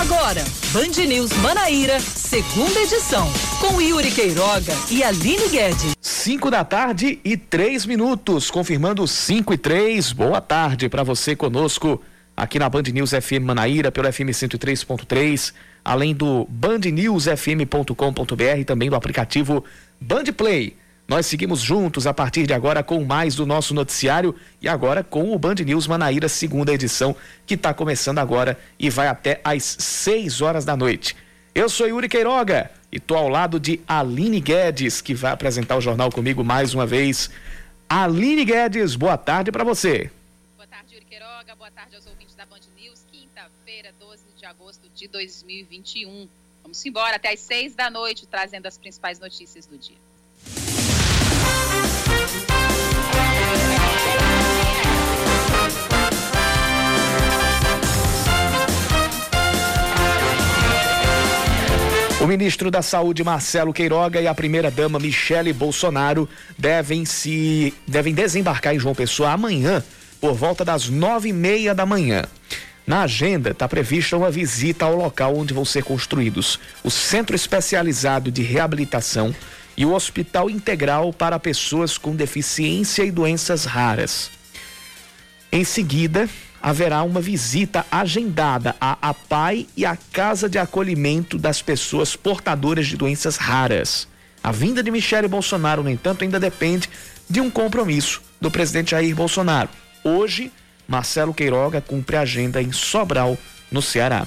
Agora, Band News Manaíra, segunda edição, com Yuri Queiroga e Aline Guedes. 5 da tarde e três minutos, confirmando 5 e 3. Boa tarde para você conosco aqui na Band News FM Manaíra, pelo FM 103.3, além do bandnewsfm.com.br e também do aplicativo Band Play. Nós seguimos juntos a partir de agora com mais do nosso noticiário e agora com o Band News Manaíra, segunda edição, que está começando agora e vai até às 6 horas da noite. Eu sou Yuri Queiroga e estou ao lado de Aline Guedes, que vai apresentar o jornal comigo mais uma vez. Aline Guedes, boa tarde para você. Boa tarde, Yuri Queiroga. Boa tarde aos ouvintes da Band News. Quinta-feira, 12 de agosto de 2021. Vamos embora até às 6 da noite, trazendo as principais notícias do dia. O ministro da Saúde, Marcelo Queiroga, e a primeira-dama, Michele Bolsonaro, devem, se, devem desembarcar em João Pessoa amanhã, por volta das nove e meia da manhã. Na agenda está prevista uma visita ao local onde vão ser construídos o Centro Especializado de Reabilitação e o Hospital Integral para Pessoas com Deficiência e Doenças Raras. Em seguida, haverá uma visita agendada à APAI e à Casa de Acolhimento das Pessoas Portadoras de Doenças Raras. A vinda de Michele Bolsonaro, no entanto, ainda depende de um compromisso do presidente Jair Bolsonaro. Hoje, Marcelo Queiroga cumpre a agenda em Sobral, no Ceará.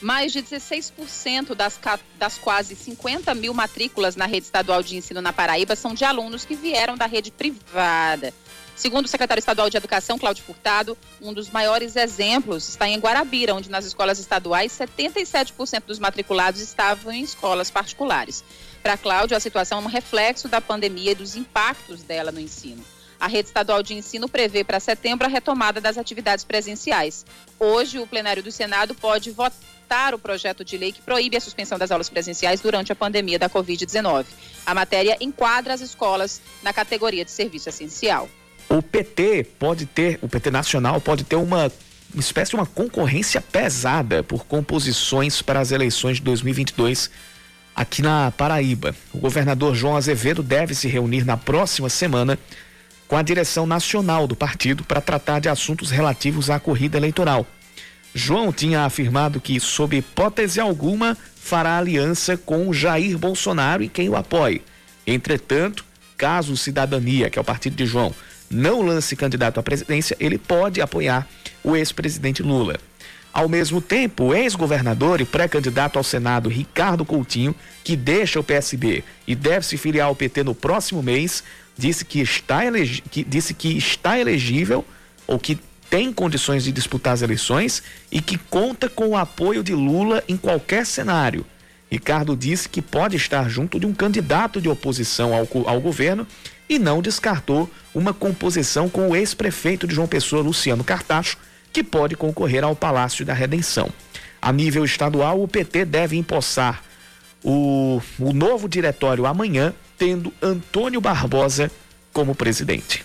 Mais de 16% das, das quase 50 mil matrículas na rede estadual de ensino na Paraíba são de alunos que vieram da rede privada. Segundo o secretário estadual de Educação, Cláudio Furtado, um dos maiores exemplos está em Guarabira, onde nas escolas estaduais 77% dos matriculados estavam em escolas particulares. Para Cláudio, a situação é um reflexo da pandemia e dos impactos dela no ensino. A rede estadual de ensino prevê para setembro a retomada das atividades presenciais. Hoje, o plenário do Senado pode votar o projeto de lei que proíbe a suspensão das aulas presenciais durante a pandemia da Covid-19. A matéria enquadra as escolas na categoria de serviço essencial. O PT pode ter, o PT nacional pode ter uma uma espécie de uma concorrência pesada por composições para as eleições de 2022 aqui na Paraíba. O governador João Azevedo deve se reunir na próxima semana com a direção nacional do partido para tratar de assuntos relativos à corrida eleitoral. João tinha afirmado que, sob hipótese alguma, fará aliança com Jair Bolsonaro e quem o apoie. Entretanto, caso Cidadania, que é o partido de João, não lance candidato à presidência, ele pode apoiar o ex-presidente Lula. Ao mesmo tempo, o ex-governador e pré-candidato ao Senado Ricardo Coutinho, que deixa o PSB e deve se filiar ao PT no próximo mês, disse que está, que, disse que está elegível ou que tem condições de disputar as eleições e que conta com o apoio de Lula em qualquer cenário. Ricardo disse que pode estar junto de um candidato de oposição ao, ao governo e não descartou uma composição com o ex-prefeito de João Pessoa, Luciano Cartacho, que pode concorrer ao Palácio da Redenção. A nível estadual, o PT deve empossar o, o novo diretório amanhã, tendo Antônio Barbosa como presidente.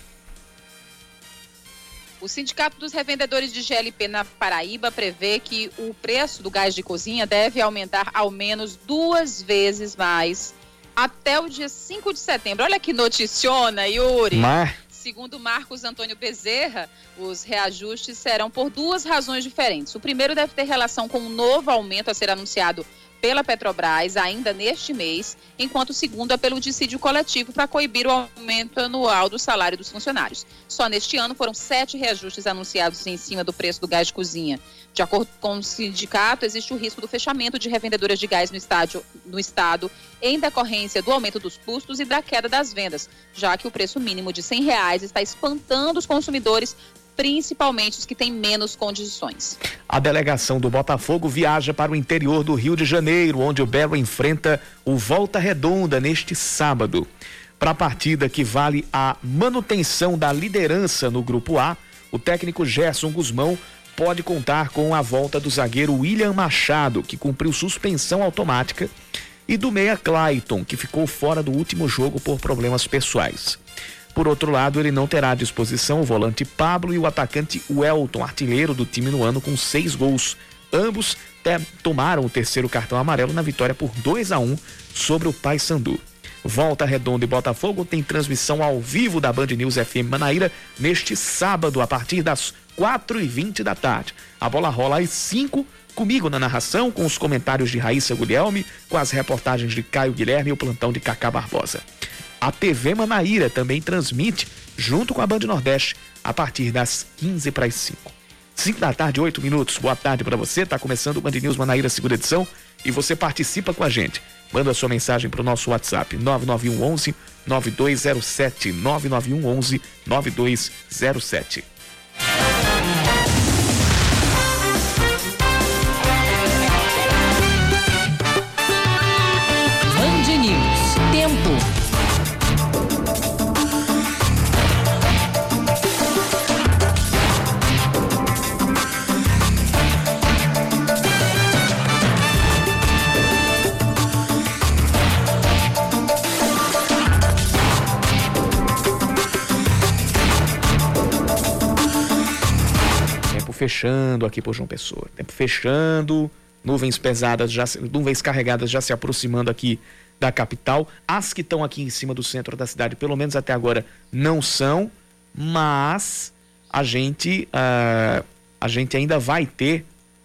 O Sindicato dos Revendedores de GLP na Paraíba prevê que o preço do gás de cozinha deve aumentar ao menos duas vezes mais até o dia 5 de setembro. Olha que noticiona, Yuri. Mar... Segundo Marcos Antônio Bezerra, os reajustes serão por duas razões diferentes. O primeiro deve ter relação com um novo aumento a ser anunciado pela Petrobras ainda neste mês, enquanto o segundo é pelo dissídio coletivo para coibir o aumento anual do salário dos funcionários. Só neste ano foram sete reajustes anunciados em cima do preço do gás de cozinha. De acordo com o sindicato, existe o risco do fechamento de revendedoras de gás no, estádio, no estado em decorrência do aumento dos custos e da queda das vendas, já que o preço mínimo de 100 reais está espantando os consumidores principalmente os que têm menos condições. A delegação do Botafogo viaja para o interior do Rio de Janeiro, onde o Belo enfrenta o Volta Redonda neste sábado. Para a partida que vale a manutenção da liderança no Grupo A, o técnico Gerson Guzmão pode contar com a volta do zagueiro William Machado, que cumpriu suspensão automática, e do meia Clayton, que ficou fora do último jogo por problemas pessoais. Por outro lado, ele não terá à disposição o volante Pablo e o atacante Welton, artilheiro do time no ano com seis gols, Ambos tomaram o terceiro cartão amarelo na vitória por 2 a 1 sobre o Paysandu. Volta Redonda e Botafogo tem transmissão ao vivo da Band News FM Manaíra neste sábado, a partir das 4 e 20 da tarde. A bola rola às 5 comigo na narração, com os comentários de Raíssa Guilherme, com as reportagens de Caio Guilherme e o plantão de Cacá Barbosa. A TV Manaíra também transmite, junto com a Band Nordeste, a partir das 15 para as 5. 5 da tarde, 8 minutos. Boa tarde para você. Está começando o Band News Manaíra, segunda edição, e você participa com a gente. Manda sua mensagem para o nosso WhatsApp 9911 9207 9911 9207. Fechando aqui por João Pessoa. Tempo fechando, nuvens pesadas, já, nuvens carregadas já se aproximando aqui da capital. As que estão aqui em cima do centro da cidade, pelo menos até agora, não são, mas a gente, uh, a gente ainda vai ter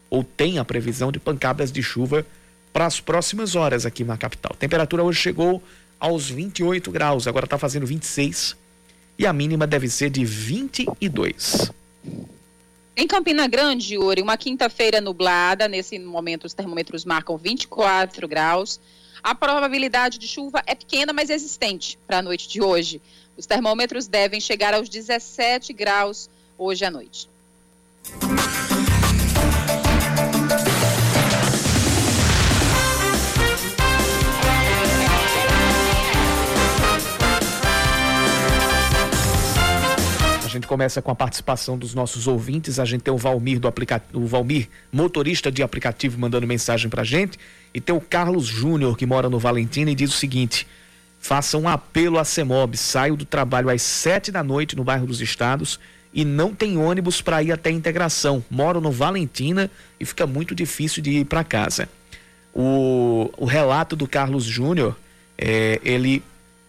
ou tem a previsão de pancadas de chuva para as próximas horas aqui na capital. Temperatura hoje chegou aos 28 graus, agora está fazendo 26 e a mínima deve ser de 22. Em Campina Grande, Yuri, uma quinta-feira nublada. Nesse momento, os termômetros marcam 24 graus. A probabilidade de chuva é pequena, mas existente para a noite de hoje. Os termômetros devem chegar aos 17 graus hoje à noite. Gente começa com a participação dos nossos ouvintes. A gente tem o Valmir do aplicativo, o Valmir, motorista de aplicativo, mandando mensagem pra gente. E tem o Carlos Júnior, que mora no Valentina, e diz o seguinte: faça um apelo à CEMOB. Saio do trabalho às sete da noite no bairro dos Estados e não tem ônibus para ir até a integração. Moro no Valentina e fica muito difícil de ir para casa. O, o relato do Carlos Júnior, é, ele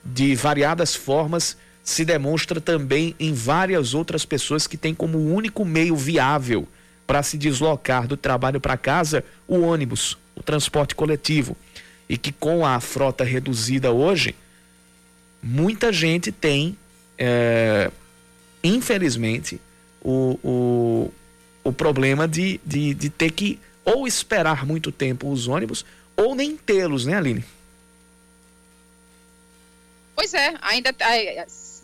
de variadas formas se demonstra também em várias outras pessoas que têm como único meio viável para se deslocar do trabalho para casa o ônibus, o transporte coletivo. E que com a frota reduzida hoje, muita gente tem, é, infelizmente, o, o, o problema de, de, de ter que ou esperar muito tempo os ônibus ou nem tê-los, né, Aline? Pois é, ainda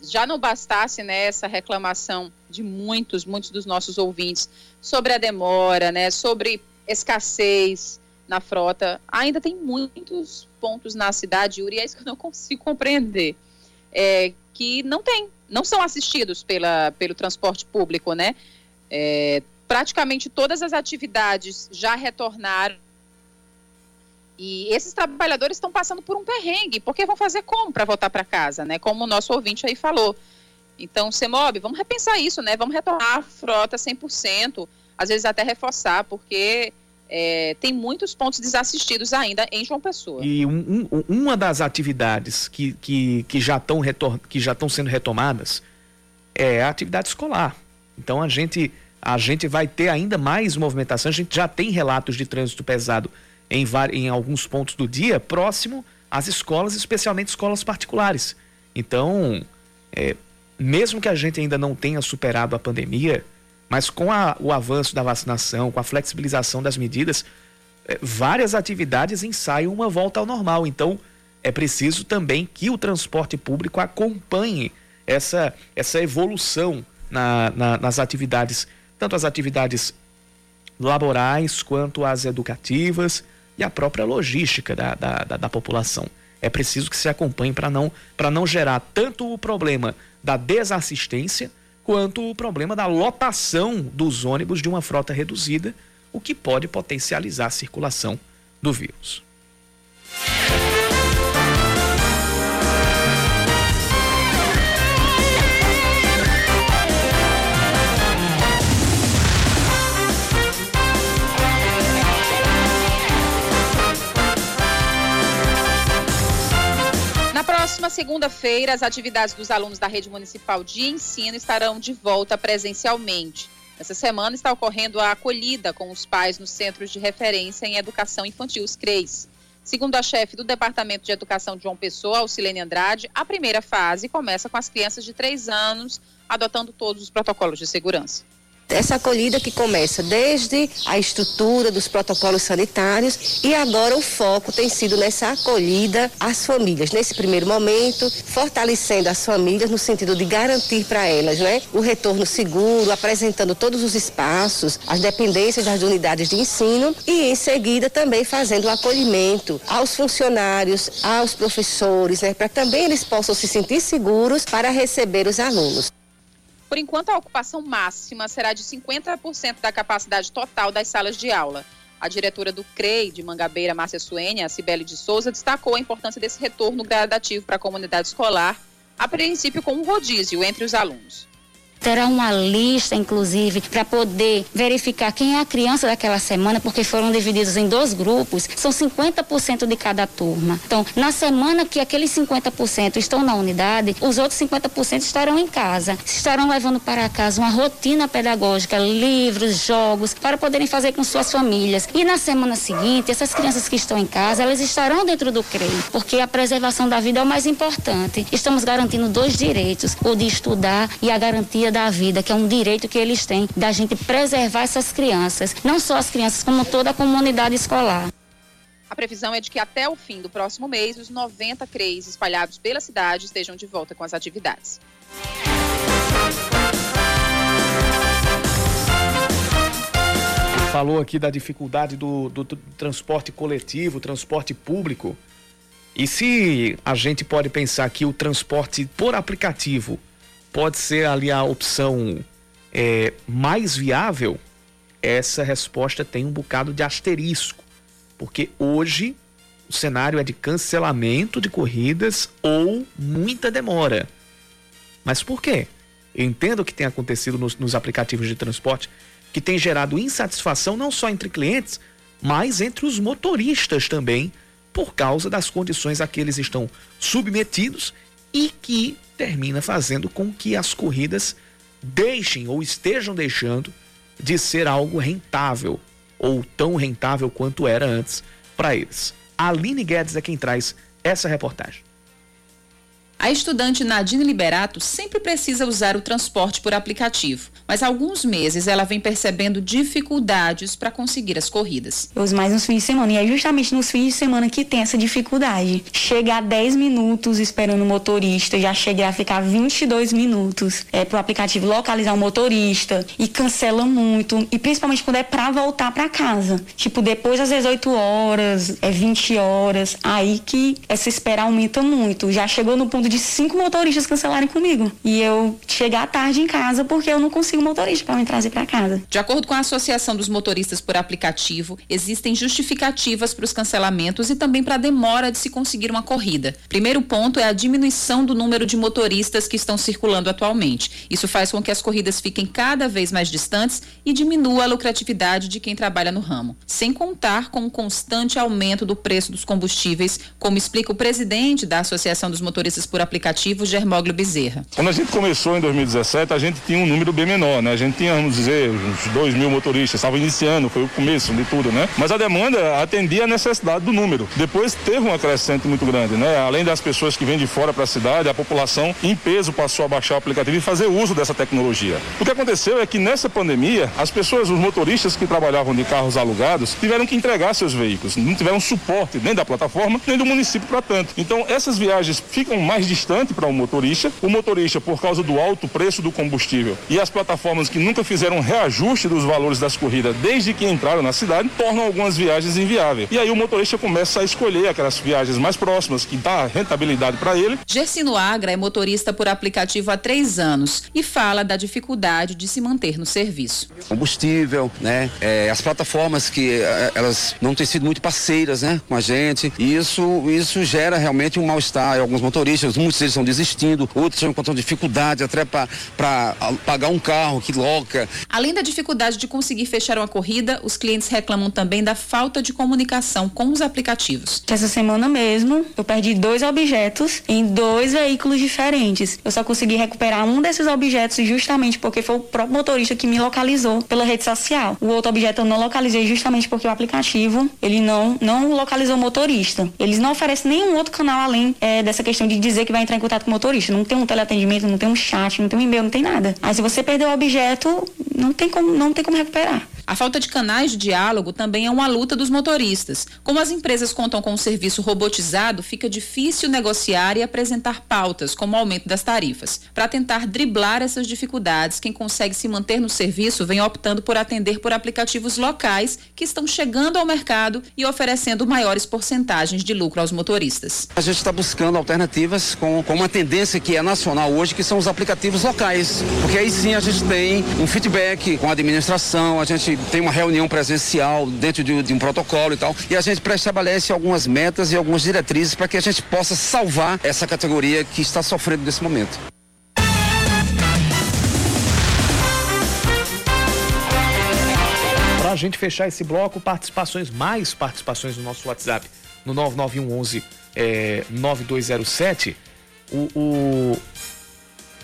já não bastasse né, essa reclamação de muitos, muitos dos nossos ouvintes sobre a demora, né, sobre escassez na frota, ainda tem muitos pontos na cidade, Yuri, é isso que eu não consigo compreender, é, que não tem, não são assistidos pela, pelo transporte público, né? É, praticamente todas as atividades já retornaram e esses trabalhadores estão passando por um perrengue, porque vão fazer como para voltar para casa, né? Como o nosso ouvinte aí falou. Então, CEMOB, vamos repensar isso, né? Vamos retornar a frota 100%, às vezes até reforçar, porque é, tem muitos pontos desassistidos ainda em João Pessoa. E um, um, uma das atividades que, que, que já estão sendo retomadas é a atividade escolar. Então, a gente, a gente vai ter ainda mais movimentação, a gente já tem relatos de trânsito pesado em, em alguns pontos do dia próximo às escolas, especialmente escolas particulares. Então, é, mesmo que a gente ainda não tenha superado a pandemia, mas com a, o avanço da vacinação, com a flexibilização das medidas, é, várias atividades ensaiam uma volta ao normal. Então, é preciso também que o transporte público acompanhe essa, essa evolução na, na, nas atividades, tanto as atividades laborais quanto as educativas e a própria logística da, da, da, da população. É preciso que se acompanhe para não, não gerar tanto o problema da desassistência quanto o problema da lotação dos ônibus de uma frota reduzida, o que pode potencializar a circulação do vírus. Segunda-feira, as atividades dos alunos da rede municipal de ensino estarão de volta presencialmente. Essa semana está ocorrendo a acolhida com os pais nos centros de referência em educação infantil, os CREs. Segundo a chefe do Departamento de Educação de João Pessoa, Alcilene Andrade, a primeira fase começa com as crianças de 3 anos, adotando todos os protocolos de segurança. Essa acolhida que começa desde a estrutura dos protocolos sanitários e agora o foco tem sido nessa acolhida às famílias. Nesse primeiro momento, fortalecendo as famílias no sentido de garantir para elas né, o retorno seguro, apresentando todos os espaços, as dependências das unidades de ensino e em seguida também fazendo o acolhimento aos funcionários, aos professores, né, para também eles possam se sentir seguros para receber os alunos. Por enquanto, a ocupação máxima será de 50% da capacidade total das salas de aula. A diretora do CREI de Mangabeira, Márcia Suênia, Cibele de Souza, destacou a importância desse retorno gradativo para a comunidade escolar, a princípio com um rodízio entre os alunos terá uma lista, inclusive, para poder verificar quem é a criança daquela semana, porque foram divididos em dois grupos, são 50% de cada turma. Então, na semana que aqueles 50% estão na unidade, os outros 50% estarão em casa. Estarão levando para casa uma rotina pedagógica, livros, jogos, para poderem fazer com suas famílias. E na semana seguinte, essas crianças que estão em casa, elas estarão dentro do CREI, porque a preservação da vida é o mais importante. Estamos garantindo dois direitos, o de estudar e a garantia da vida, que é um direito que eles têm, da gente preservar essas crianças, não só as crianças, como toda a comunidade escolar. A previsão é de que até o fim do próximo mês, os 90 CREs espalhados pela cidade estejam de volta com as atividades. Falou aqui da dificuldade do, do, do transporte coletivo, transporte público. E se a gente pode pensar que o transporte por aplicativo pode ser ali a opção é, mais viável, essa resposta tem um bocado de asterisco, porque hoje o cenário é de cancelamento de corridas ou muita demora. Mas por quê? Eu entendo o que tem acontecido nos, nos aplicativos de transporte, que tem gerado insatisfação não só entre clientes, mas entre os motoristas também, por causa das condições a que eles estão submetidos e que termina fazendo com que as corridas deixem ou estejam deixando de ser algo rentável ou tão rentável quanto era antes para eles. A Aline Guedes é quem traz essa reportagem. A estudante Nadine Liberato sempre precisa usar o transporte por aplicativo, mas há alguns meses ela vem percebendo dificuldades para conseguir as corridas. Eu uso mais nos fins de semana e é justamente nos fins de semana que tem essa dificuldade. Chegar 10 minutos esperando o motorista, já cheguei a ficar 22 minutos é, para o aplicativo localizar o motorista e cancela muito, e principalmente quando é para voltar para casa. Tipo, depois das 18 horas, é 20 horas, aí que essa espera aumenta muito. Já chegou no ponto de de cinco motoristas cancelarem comigo. E eu chegar tarde em casa porque eu não consigo motorista para me trazer para casa. De acordo com a Associação dos Motoristas por Aplicativo, existem justificativas para os cancelamentos e também para a demora de se conseguir uma corrida. Primeiro ponto é a diminuição do número de motoristas que estão circulando atualmente. Isso faz com que as corridas fiquem cada vez mais distantes e diminua a lucratividade de quem trabalha no ramo. Sem contar com o constante aumento do preço dos combustíveis, como explica o presidente da Associação dos Motoristas por aplicativo Germóglio Bezerra. Quando a gente começou em 2017, a gente tinha um número bem menor, né? A gente tinha, vamos dizer, uns 2 mil motoristas, estava iniciando, foi o começo de tudo, né? Mas a demanda atendia a necessidade do número. Depois teve uma crescente muito grande, né? Além das pessoas que vêm de fora para a cidade, a população em peso passou a baixar o aplicativo e fazer uso dessa tecnologia. O que aconteceu é que nessa pandemia, as pessoas, os motoristas que trabalhavam de carros alugados, tiveram que entregar seus veículos, não tiveram suporte nem da plataforma, nem do município para tanto. Então, essas viagens ficam mais distante para o um motorista. O motorista, por causa do alto preço do combustível e as plataformas que nunca fizeram reajuste dos valores das corridas desde que entraram na cidade, tornam algumas viagens inviáveis. E aí o motorista começa a escolher aquelas viagens mais próximas, que dá rentabilidade para ele. Gersino Agra é motorista por aplicativo há três anos e fala da dificuldade de se manter no serviço. Combustível, né? É, as plataformas que é, elas não têm sido muito parceiras, né, com a gente. E isso, isso gera realmente um mal-estar. Alguns motoristas muitos deles estão desistindo, outros estão encontrando dificuldade até para pagar um carro que loca. Além da dificuldade de conseguir fechar uma corrida, os clientes reclamam também da falta de comunicação com os aplicativos. Essa semana mesmo, eu perdi dois objetos em dois veículos diferentes. Eu só consegui recuperar um desses objetos justamente porque foi o próprio motorista que me localizou pela rede social. O outro objeto eu não localizei justamente porque o aplicativo ele não não localizou o motorista. Eles não oferecem nenhum outro canal além é, dessa questão de dizer que vai entrar em contato com o motorista. Não tem um teleatendimento, não tem um chat, não tem um e-mail, não tem nada. Aí se você perdeu o objeto, não tem como não tem como recuperar. A falta de canais de diálogo também é uma luta dos motoristas. Como as empresas contam com um serviço robotizado, fica difícil negociar e apresentar pautas, como o aumento das tarifas. Para tentar driblar essas dificuldades, quem consegue se manter no serviço vem optando por atender por aplicativos locais que estão chegando ao mercado e oferecendo maiores porcentagens de lucro aos motoristas. A gente está buscando alternativas com, com uma tendência que é nacional hoje, que são os aplicativos locais. Porque aí sim a gente tem um feedback com a administração, a gente tem uma reunião presencial dentro de, de um protocolo e tal, e a gente pré-estabelece algumas metas e algumas diretrizes para que a gente possa salvar essa categoria que está sofrendo nesse momento. Para a gente fechar esse bloco, participações, mais participações no nosso WhatsApp, no 9911 é, 9207. O, o,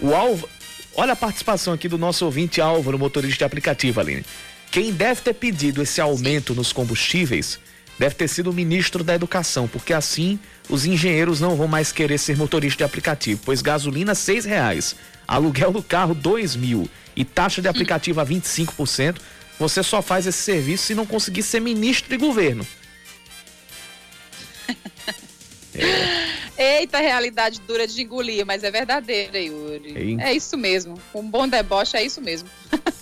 o Álvaro, olha a participação aqui do nosso ouvinte Álvaro, motorista de aplicativo, Aline. Quem deve ter pedido esse aumento nos combustíveis deve ter sido o ministro da Educação, porque assim os engenheiros não vão mais querer ser motorista de aplicativo, pois gasolina seis reais, aluguel do carro dois mil e taxa de aplicativo a 25%, você só faz esse serviço se não conseguir ser ministro de governo. é. Eita, realidade dura de engolir, mas é verdadeira, Yuri. É, é isso mesmo. Um bom deboche é isso mesmo.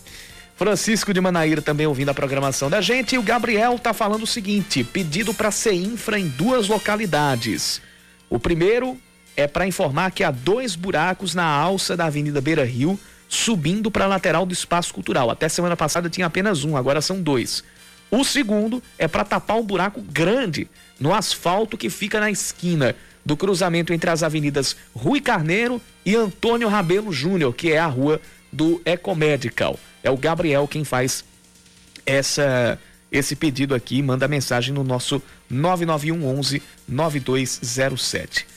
Francisco de Manaíra também ouvindo a programação da gente. E o Gabriel tá falando o seguinte: pedido para ser infra em duas localidades. O primeiro é para informar que há dois buracos na alça da Avenida Beira Rio, subindo para a lateral do espaço cultural. Até semana passada tinha apenas um, agora são dois. O segundo é para tapar um buraco grande no asfalto que fica na esquina do cruzamento entre as avenidas Rui Carneiro e Antônio Rabelo Júnior, que é a rua do Ecomedical. É o Gabriel quem faz essa esse pedido aqui, manda mensagem no nosso 991 11 9207.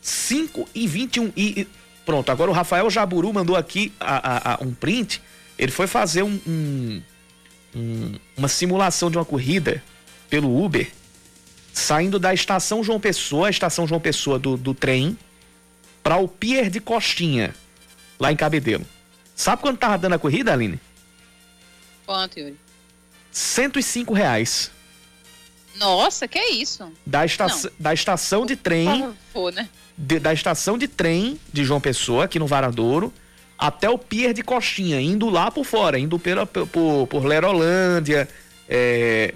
5 e 21 e pronto, agora o Rafael Jaburu mandou aqui a, a, a um print. Ele foi fazer um, um, um, uma simulação de uma corrida pelo Uber, saindo da estação João Pessoa, a estação João Pessoa do, do trem, para o Pier de Costinha, lá em Cabedelo. Sabe quanto tava dando a corrida, Aline? Quanto, Yuri? 105 reais. Nossa, que é isso? Da, esta da estação de trem. Por né? De, da estação de trem de João Pessoa, aqui no Varadouro, até o Pier de Coxinha, indo lá por fora, indo pela, por, por Lerolândia. É,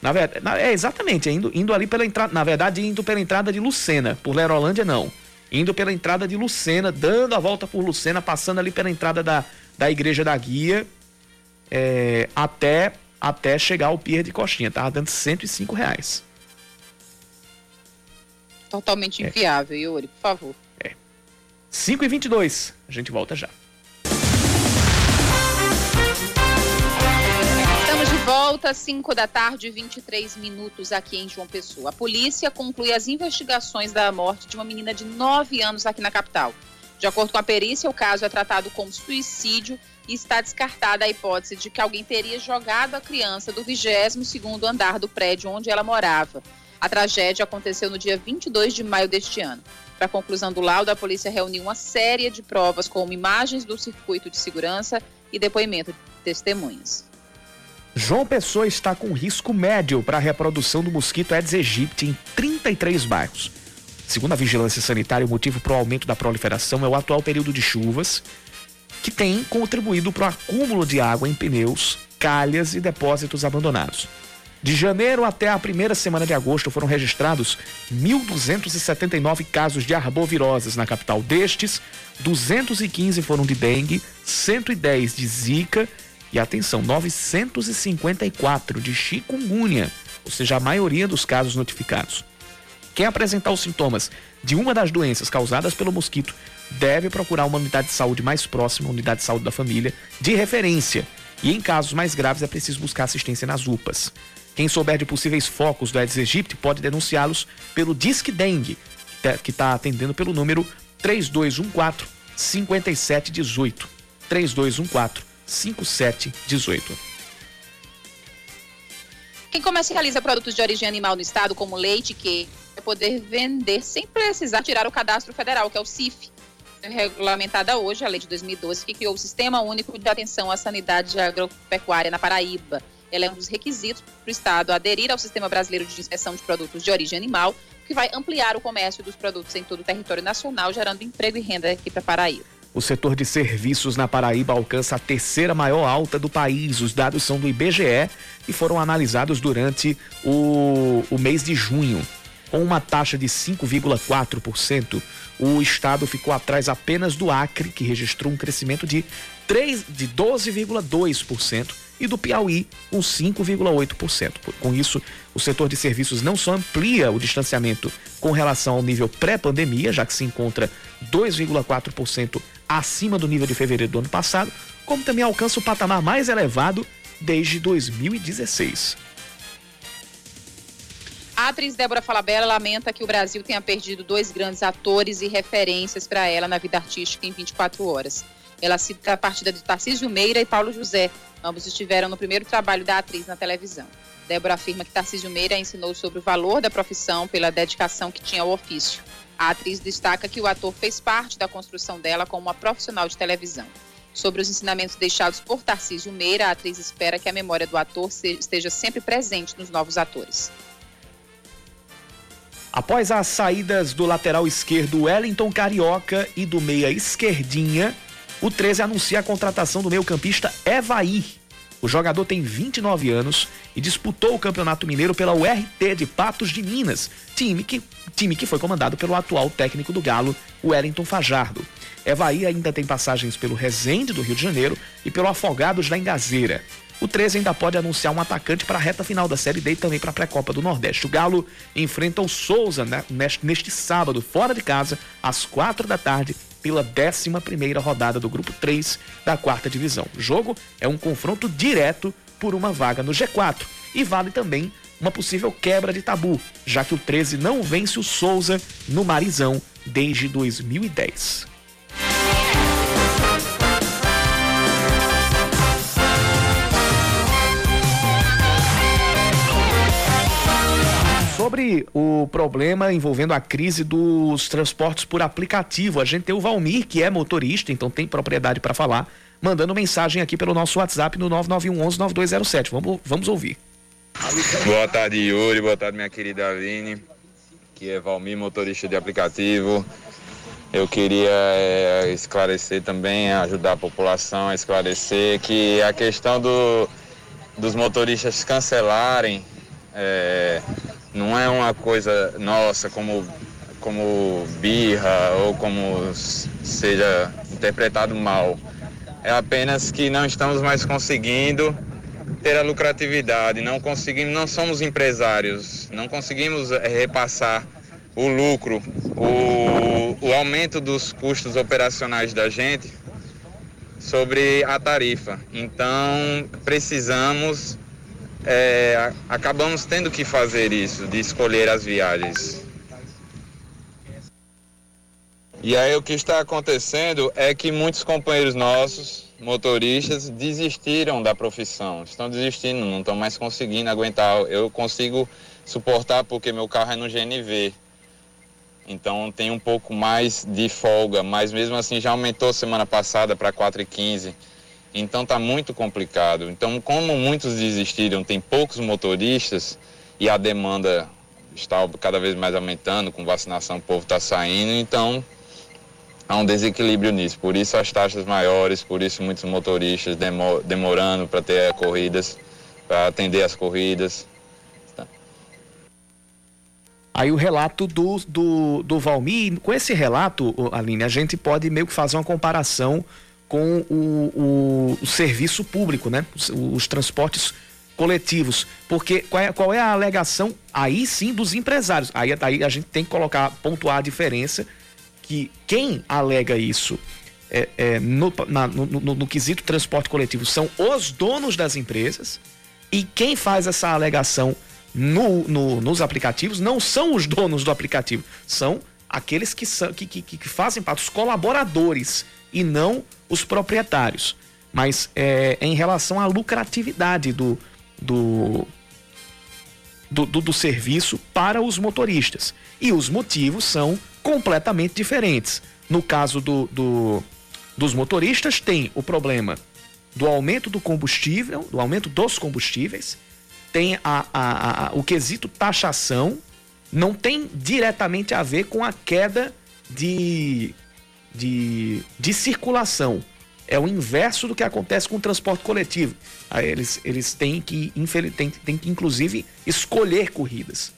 na verdade, é exatamente, é indo, indo ali pela entrada. Na verdade, indo pela entrada de Lucena. Por Lerolândia, não indo pela entrada de Lucena, dando a volta por Lucena, passando ali pela entrada da, da Igreja da Guia, é, até, até chegar ao Pier de Coxinha. Tava dando 105 reais. Totalmente é. inviável, Yuri, por favor. É. 5 e 22 a gente volta já. Volta 5 da tarde, 23 minutos aqui em João Pessoa. A polícia conclui as investigações da morte de uma menina de 9 anos aqui na capital. De acordo com a perícia, o caso é tratado como suicídio e está descartada a hipótese de que alguém teria jogado a criança do 22º andar do prédio onde ela morava. A tragédia aconteceu no dia 22 de maio deste ano. Para a conclusão do laudo, a polícia reuniu uma série de provas, como imagens do circuito de segurança e depoimento de testemunhas. João Pessoa está com risco médio para a reprodução do mosquito Aedes aegypti em 33 bairros. Segundo a vigilância sanitária, o motivo para o aumento da proliferação é o atual período de chuvas, que tem contribuído para o acúmulo de água em pneus, calhas e depósitos abandonados. De janeiro até a primeira semana de agosto foram registrados 1.279 casos de arboviroses na capital. Destes, 215 foram de dengue, 110 de zika e atenção, 954 de chikungunya, ou seja, a maioria dos casos notificados. Quem apresentar os sintomas de uma das doenças causadas pelo mosquito deve procurar uma unidade de saúde mais próxima, unidade de saúde da família, de referência. E em casos mais graves é preciso buscar assistência nas UPAs. Quem souber de possíveis focos do Aedes aegypti pode denunciá-los pelo Disque Dengue, que está atendendo pelo número 3214 5718. 3214 5718. Quem comercializa produtos de origem animal no estado, como leite, que vai poder vender sem precisar tirar o cadastro federal, que é o CIF. Regulamentada hoje, a lei de 2012, que criou o Sistema Único de Atenção à Sanidade Agropecuária na Paraíba. Ela é um dos requisitos para o Estado aderir ao Sistema Brasileiro de Inspeção de Produtos de Origem Animal, que vai ampliar o comércio dos produtos em todo o território nacional, gerando emprego e renda aqui para Paraíba. O setor de serviços na Paraíba alcança a terceira maior alta do país. Os dados são do IBGE e foram analisados durante o, o mês de junho. Com uma taxa de 5,4%, o estado ficou atrás apenas do Acre, que registrou um crescimento de, 3, de 12,2%, e do Piauí, com 5,8%. Com isso, o setor de serviços não só amplia o distanciamento com relação ao nível pré-pandemia, já que se encontra 2,4% acima do nível de fevereiro do ano passado, como também alcança o patamar mais elevado desde 2016. A atriz Débora Falabella lamenta que o Brasil tenha perdido dois grandes atores e referências para ela na vida artística em 24 horas. Ela cita a partida de Tarcísio Meira e Paulo José, Ambos estiveram no primeiro trabalho da atriz na televisão. Débora afirma que Tarcísio Meira ensinou sobre o valor da profissão pela dedicação que tinha ao ofício. A atriz destaca que o ator fez parte da construção dela como uma profissional de televisão. Sobre os ensinamentos deixados por Tarcísio Meira, a atriz espera que a memória do ator esteja sempre presente nos novos atores. Após as saídas do lateral esquerdo Wellington Carioca e do meia esquerdinha, o 13 anuncia a contratação do meio-campista Evair. O jogador tem 29 anos e disputou o Campeonato Mineiro pela URT de Patos de Minas, time que, time que foi comandado pelo atual técnico do Galo, Wellington Fajardo. Evaí ainda tem passagens pelo Resende do Rio de Janeiro e pelo Afogados da Engazeira. O 13 ainda pode anunciar um atacante para a reta final da Série D e também para a pré-copa do Nordeste. O Galo enfrenta o Souza né, neste, neste sábado, fora de casa, às quatro da tarde, pela 11 rodada do Grupo 3 da quarta divisão. O jogo é um confronto direto por uma vaga no G4 e vale também uma possível quebra de tabu, já que o 13 não vence o Souza no Marizão desde 2010. Sobre o problema envolvendo a crise dos transportes por aplicativo. A gente tem o Valmir, que é motorista, então tem propriedade para falar, mandando mensagem aqui pelo nosso WhatsApp no 991119207. Vamos, vamos ouvir. Boa tarde, Yuri. Boa tarde, minha querida Aline, que é Valmir, motorista de aplicativo. Eu queria é, esclarecer também, ajudar a população a esclarecer que a questão do, dos motoristas cancelarem é, não é uma coisa nossa como, como birra ou como seja interpretado mal. É apenas que não estamos mais conseguindo ter a lucratividade, não conseguimos, não somos empresários, não conseguimos eh, repassar o lucro, o, o aumento dos custos operacionais da gente sobre a tarifa. Então precisamos é, acabamos tendo que fazer isso, de escolher as viagens. E aí o que está acontecendo é que muitos companheiros nossos, motoristas, desistiram da profissão, estão desistindo, não estão mais conseguindo aguentar. Eu consigo suportar porque meu carro é no GNV. Então tem um pouco mais de folga, mas mesmo assim já aumentou semana passada para 4,15. Então está muito complicado. Então, como muitos desistiram, tem poucos motoristas e a demanda está cada vez mais aumentando, com vacinação o povo está saindo, então há um desequilíbrio nisso. Por isso as taxas maiores, por isso muitos motoristas demorando para ter corridas, para atender as corridas. Aí o relato do, do, do Valmir, com esse relato, Aline, a gente pode meio que fazer uma comparação com o, o, o serviço público, né? Os, os, transportes coletivos, porque qual é, qual é, a alegação aí sim dos empresários? Aí, aí a gente tem que colocar, pontuar a diferença que quem alega isso é, é, no, na, no, no, no, quesito transporte coletivo são os donos das empresas e quem faz essa alegação no, nos aplicativos não são os donos do aplicativo, são aqueles que, são, que, que, que fazem parte, os colaboradores e não os proprietários. Mas é, em relação à lucratividade do, do, do, do, do serviço para os motoristas. E os motivos são completamente diferentes. No caso do, do, dos motoristas, tem o problema do aumento do combustível, do aumento dos combustíveis, tem a, a, a, o quesito taxação, não tem diretamente a ver com a queda de, de, de circulação. É o inverso do que acontece com o transporte coletivo. Aí eles, eles têm, que, têm, têm que, inclusive, escolher corridas.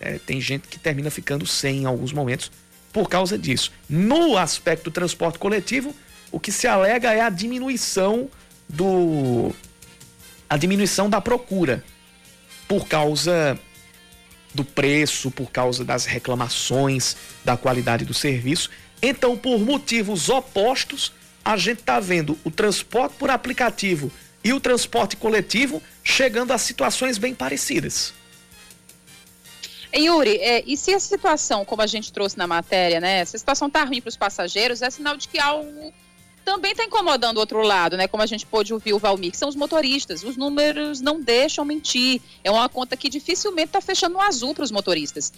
É, tem gente que termina ficando sem em alguns momentos por causa disso. No aspecto do transporte coletivo, o que se alega é a diminuição do a diminuição da procura por causa do preço, por causa das reclamações da qualidade do serviço. Então, por motivos opostos, a gente está vendo o transporte por aplicativo e o transporte coletivo chegando a situações bem parecidas. Yuri, é, e se a situação, como a gente trouxe na matéria, né, se a situação está ruim para os passageiros, é sinal de que algo também está incomodando o outro lado, né? Como a gente pôde ouvir o Valmir, que são os motoristas. Os números não deixam mentir. É uma conta que dificilmente está fechando no azul para os motoristas,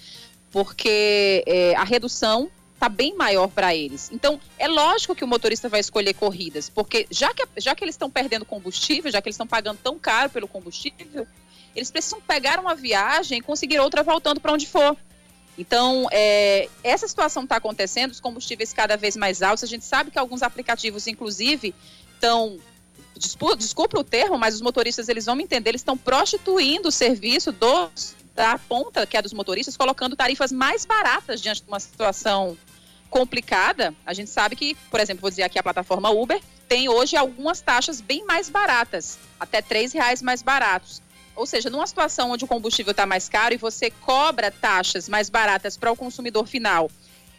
porque é, a redução está bem maior para eles. Então, é lógico que o motorista vai escolher corridas, porque já que, já que eles estão perdendo combustível, já que eles estão pagando tão caro pelo combustível, eles precisam pegar uma viagem e conseguir outra voltando para onde for. Então, é, essa situação está acontecendo, os combustíveis cada vez mais altos. A gente sabe que alguns aplicativos, inclusive, estão desculpa o termo, mas os motoristas eles vão me entender, eles estão prostituindo o serviço dos, da ponta, que é dos motoristas, colocando tarifas mais baratas diante de uma situação complicada. A gente sabe que, por exemplo, vou dizer aqui a plataforma Uber tem hoje algumas taxas bem mais baratas, até três reais mais baratos. Ou seja, numa situação onde o combustível está mais caro e você cobra taxas mais baratas para o consumidor final,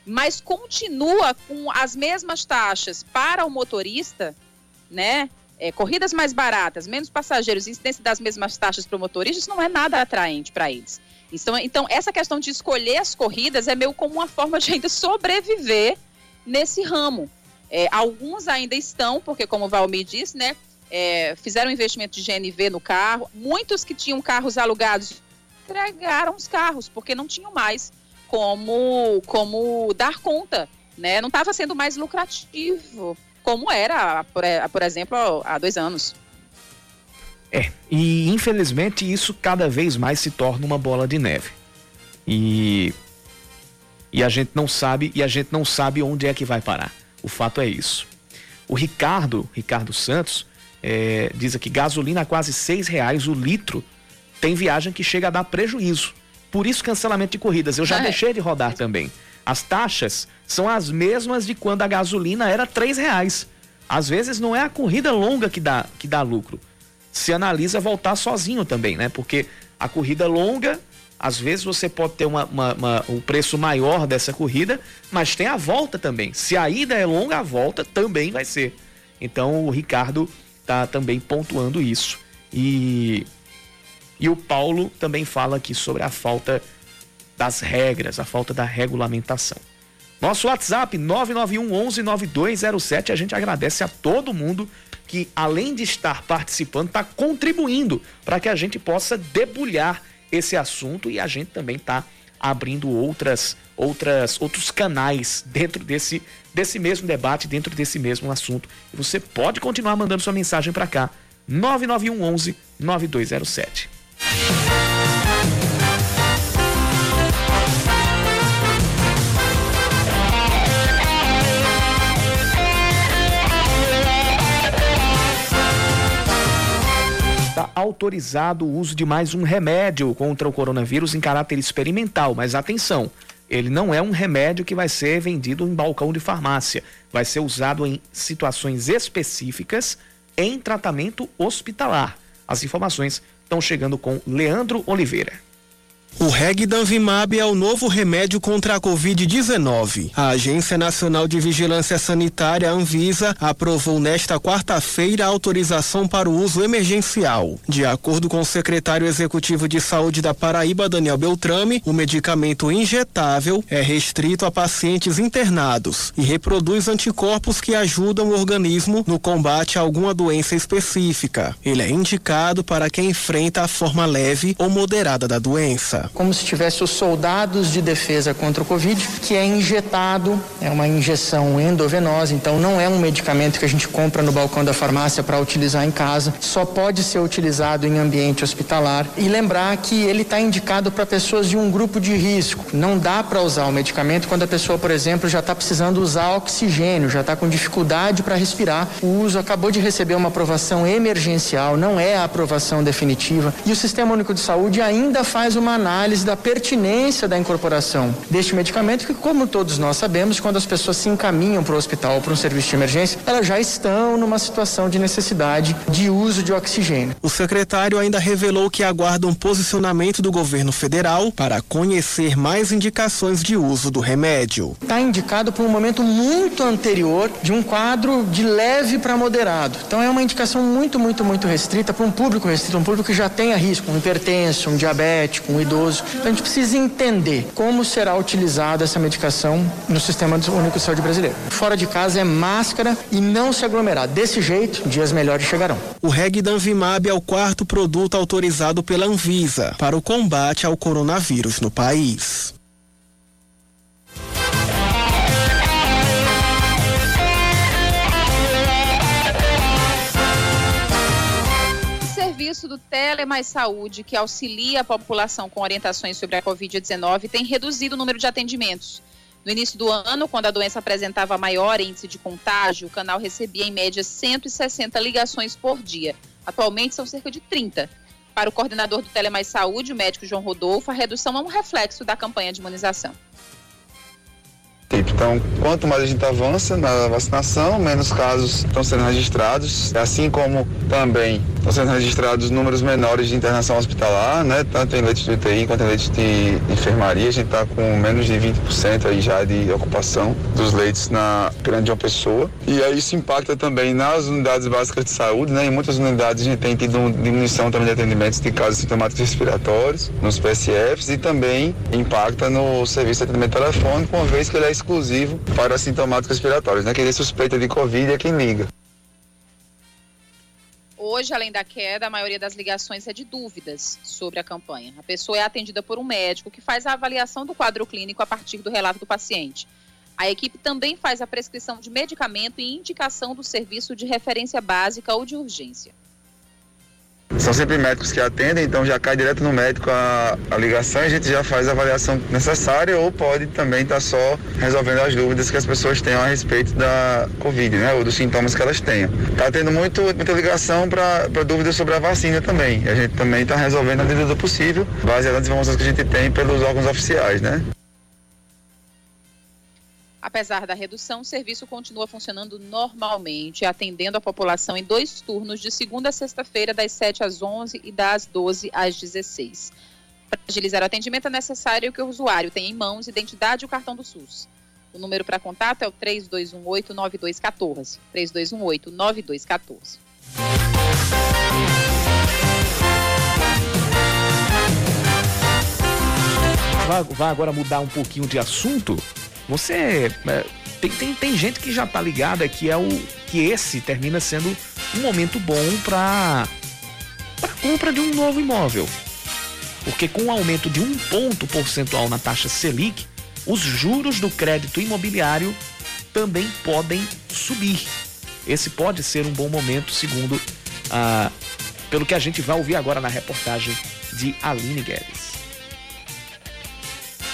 mas continua com as mesmas taxas para o motorista, né? É, corridas mais baratas, menos passageiros, incidência das mesmas taxas para o motorista, isso não é nada atraente para eles. Então, então, essa questão de escolher as corridas é meio como uma forma de ainda sobreviver nesse ramo. É, alguns ainda estão, porque como o Valmir disse, né, é, fizeram investimento de GNV no carro. Muitos que tinham carros alugados entregaram os carros, porque não tinham mais como, como dar conta. Né? Não estava sendo mais lucrativo, como era, por, por exemplo, há dois anos. É, e infelizmente isso cada vez mais se torna uma bola de neve. E e a gente não sabe e a gente não sabe onde é que vai parar. O fato é isso. O Ricardo, Ricardo Santos, é, diz aqui, gasolina a quase seis reais o litro. Tem viagem que chega a dar prejuízo. Por isso, cancelamento de corridas. Eu já é. deixei de rodar também. As taxas são as mesmas de quando a gasolina era três reais. Às vezes não é a corrida longa que dá, que dá lucro. Se analisa voltar sozinho também, né? Porque a corrida longa, às vezes você pode ter uma, uma, uma, um preço maior dessa corrida, mas tem a volta também. Se a ida é longa, a volta também vai ser. Então o Ricardo está também pontuando isso. E, e o Paulo também fala aqui sobre a falta das regras, a falta da regulamentação. Nosso WhatsApp 991 11 9207. A gente agradece a todo mundo que, além de estar participando, está contribuindo para que a gente possa debulhar esse assunto e a gente também está abrindo outras, outras, outros canais dentro desse desse mesmo debate, dentro desse mesmo assunto. Você pode continuar mandando sua mensagem para cá. 991 11 9207. Está autorizado o uso de mais um remédio contra o coronavírus em caráter experimental, mas atenção, ele não é um remédio que vai ser vendido em balcão de farmácia. Vai ser usado em situações específicas em tratamento hospitalar. As informações estão chegando com Leandro Oliveira. O Regdanvimab é o novo remédio contra a Covid-19. A Agência Nacional de Vigilância Sanitária, Anvisa, aprovou nesta quarta-feira a autorização para o uso emergencial. De acordo com o secretário executivo de saúde da Paraíba, Daniel Beltrame, o medicamento injetável é restrito a pacientes internados e reproduz anticorpos que ajudam o organismo no combate a alguma doença específica. Ele é indicado para quem enfrenta a forma leve ou moderada da doença como se tivesse os soldados de defesa contra o Covid, que é injetado, é uma injeção endovenosa, então não é um medicamento que a gente compra no balcão da farmácia para utilizar em casa, só pode ser utilizado em ambiente hospitalar. E lembrar que ele está indicado para pessoas de um grupo de risco. Não dá para usar o medicamento quando a pessoa, por exemplo, já está precisando usar oxigênio, já está com dificuldade para respirar. O uso acabou de receber uma aprovação emergencial, não é a aprovação definitiva. E o Sistema Único de Saúde ainda faz uma análise análise da pertinência da incorporação deste medicamento, que, como todos nós sabemos, quando as pessoas se encaminham para o hospital ou para um serviço de emergência, elas já estão numa situação de necessidade de uso de oxigênio. O secretário ainda revelou que aguarda um posicionamento do governo federal para conhecer mais indicações de uso do remédio. Está indicado por um momento muito anterior de um quadro de leve para moderado. Então é uma indicação muito, muito, muito restrita para um público restrito, um público que já tenha risco, um hipertenso, um diabético, um idoso idoso. Então a gente precisa entender como será utilizada essa medicação no Sistema Único de Saúde brasileiro. Fora de casa é máscara e não se aglomerar. Desse jeito, dias melhores chegarão. O Regdanvimab é o quarto produto autorizado pela Anvisa para o combate ao coronavírus no país. Serviço do Tele Mais Saúde, que auxilia a população com orientações sobre a Covid-19, tem reduzido o número de atendimentos. No início do ano, quando a doença apresentava maior índice de contágio, o canal recebia em média 160 ligações por dia. Atualmente são cerca de 30. Para o coordenador do Tele Mais Saúde, o médico João Rodolfo, a redução é um reflexo da campanha de imunização. Então, quanto mais a gente avança na vacinação, menos casos estão sendo registrados, assim como também estão sendo registrados números menores de internação hospitalar, né? Tanto em leitos de UTI quanto em leitos de enfermaria. A gente está com menos de 20% aí já de ocupação dos leitos na grande uma pessoa. E aí isso impacta também nas unidades básicas de saúde, né? Em muitas unidades a gente tem tido diminuição também de atendimentos de casos sintomáticos respiratórios, nos PSFs, e também impacta no serviço de atendimento telefônico, uma vez que ele é exclusivo para sintomáticos respiratórios, né? Quem suspeita de Covid é quem liga. Hoje, além da queda, a maioria das ligações é de dúvidas sobre a campanha. A pessoa é atendida por um médico que faz a avaliação do quadro clínico a partir do relato do paciente. A equipe também faz a prescrição de medicamento e indicação do serviço de referência básica ou de urgência. São sempre médicos que atendem, então já cai direto no médico a, a ligação e a gente já faz a avaliação necessária ou pode também estar tá só resolvendo as dúvidas que as pessoas tenham a respeito da Covid, né? Ou dos sintomas que elas tenham. Está tendo muito, muita ligação para dúvidas sobre a vacina também. A gente também está resolvendo na medida do possível, baseado nas informações que a gente tem pelos órgãos oficiais, né? Apesar da redução, o serviço continua funcionando normalmente, atendendo a população em dois turnos, de segunda a sexta-feira, das 7 às 11 e das 12 às 16. Para agilizar o atendimento, é necessário que o usuário tenha em mãos identidade e o cartão do SUS. O número para contato é o 3218-9214. 3218-9214. Vai agora mudar um pouquinho de assunto você. É, tem, tem, tem gente que já tá ligada que é o. que esse termina sendo um momento bom para para compra de um novo imóvel. Porque com o aumento de um ponto percentual na taxa Selic, os juros do crédito imobiliário também podem subir. Esse pode ser um bom momento, segundo ah, pelo que a gente vai ouvir agora na reportagem de Aline Guedes.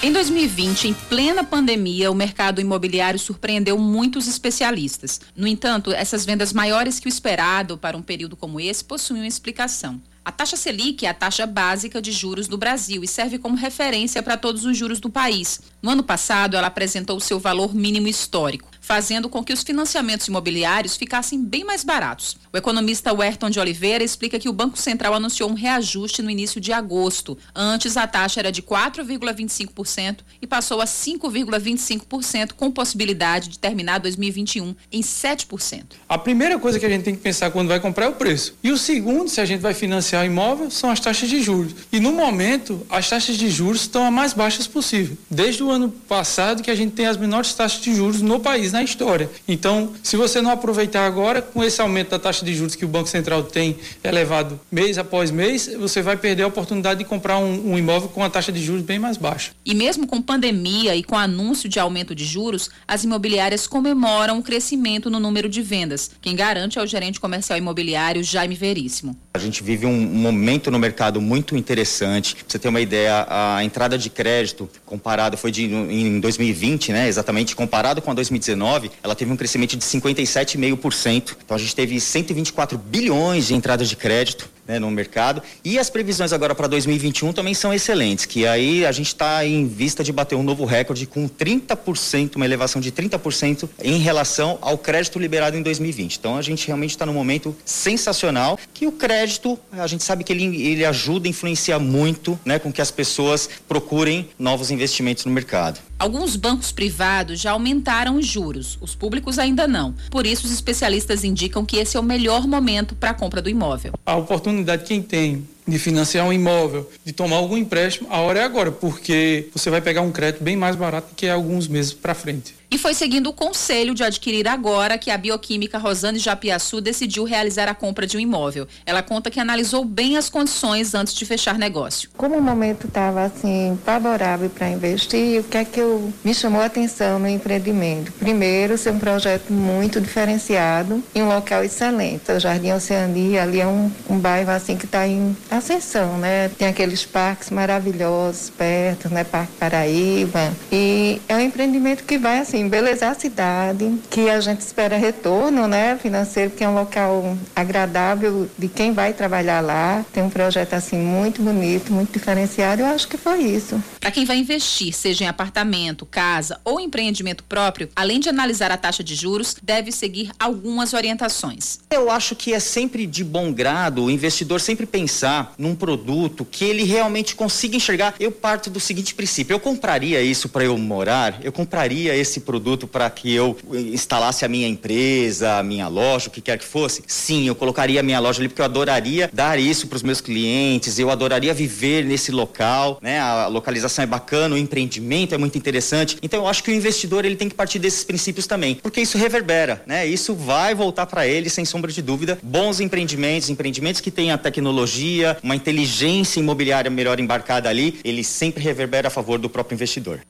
Em 2020, em plena pandemia, o mercado imobiliário surpreendeu muitos especialistas. No entanto, essas vendas maiores que o esperado para um período como esse possuem uma explicação. A taxa Selic é a taxa básica de juros do Brasil e serve como referência para todos os juros do país. No ano passado, ela apresentou seu valor mínimo histórico. Fazendo com que os financiamentos imobiliários ficassem bem mais baratos. O economista Werton de Oliveira explica que o Banco Central anunciou um reajuste no início de agosto. Antes, a taxa era de 4,25% e passou a 5,25%, com possibilidade de terminar 2021 em 7%. A primeira coisa que a gente tem que pensar quando vai comprar é o preço. E o segundo, se a gente vai financiar imóvel, são as taxas de juros. E no momento, as taxas de juros estão as mais baixas possível. Desde o ano passado que a gente tem as menores taxas de juros no país, na história. Então, se você não aproveitar agora, com esse aumento da taxa de juros que o Banco Central tem elevado mês após mês, você vai perder a oportunidade de comprar um, um imóvel com uma taxa de juros bem mais baixa. E mesmo com pandemia e com anúncio de aumento de juros, as imobiliárias comemoram o crescimento no número de vendas. Quem garante é o gerente comercial imobiliário Jaime Veríssimo. A gente vive um momento no mercado muito interessante. Pra você ter uma ideia, a entrada de crédito comparado foi de em 2020, né? Exatamente comparado com a 2019, ela teve um crescimento de 57,5%. Então a gente teve 124 bilhões de entradas de crédito né, no mercado. E as previsões agora para 2021 também são excelentes, que aí a gente está em vista de bater um novo recorde com 30%, uma elevação de 30% em relação ao crédito liberado em 2020. Então a gente realmente está num momento sensacional que o crédito, a gente sabe que ele, ele ajuda, influencia muito né, com que as pessoas procurem novos investimentos no mercado. Alguns bancos privados já aumentaram os juros, os públicos ainda não. Por isso, os especialistas indicam que esse é o melhor momento para a compra do imóvel. A oportunidade quem tem de financiar um imóvel, de tomar algum empréstimo, a hora é agora, porque você vai pegar um crédito bem mais barato que alguns meses para frente. E foi seguindo o conselho de adquirir agora que a bioquímica Rosane Japiaçu decidiu realizar a compra de um imóvel. Ela conta que analisou bem as condições antes de fechar negócio. Como o momento estava assim favorável para investir, o que é que eu, me chamou a atenção no empreendimento? Primeiro, ser um projeto muito diferenciado em um local excelente. O Jardim Oceania ali é um, um bairro assim que está em ascensão, né? Tem aqueles parques maravilhosos perto, né? Parque Paraíba. E é um empreendimento que vai assim embelezar a cidade, que a gente espera retorno, né? Financeiro, que é um local agradável de quem vai trabalhar lá. Tem um projeto assim muito bonito, muito diferenciado. Eu acho que foi isso. Para quem vai investir, seja em apartamento, casa ou empreendimento próprio, além de analisar a taxa de juros, deve seguir algumas orientações. Eu acho que é sempre de bom grado o investidor sempre pensar num produto que ele realmente consiga enxergar. Eu parto do seguinte princípio: eu compraria isso para eu morar, eu compraria esse produto para que eu instalasse a minha empresa, a minha loja, o que quer que fosse. Sim, eu colocaria a minha loja ali porque eu adoraria dar isso para os meus clientes, eu adoraria viver nesse local, né? A localização é bacana, o empreendimento é muito interessante. Então eu acho que o investidor ele tem que partir desses princípios também, porque isso reverbera, né? Isso vai voltar para ele sem sombra de dúvida. Bons empreendimentos, empreendimentos que a tecnologia, uma inteligência imobiliária melhor embarcada ali, ele sempre reverbera a favor do próprio investidor.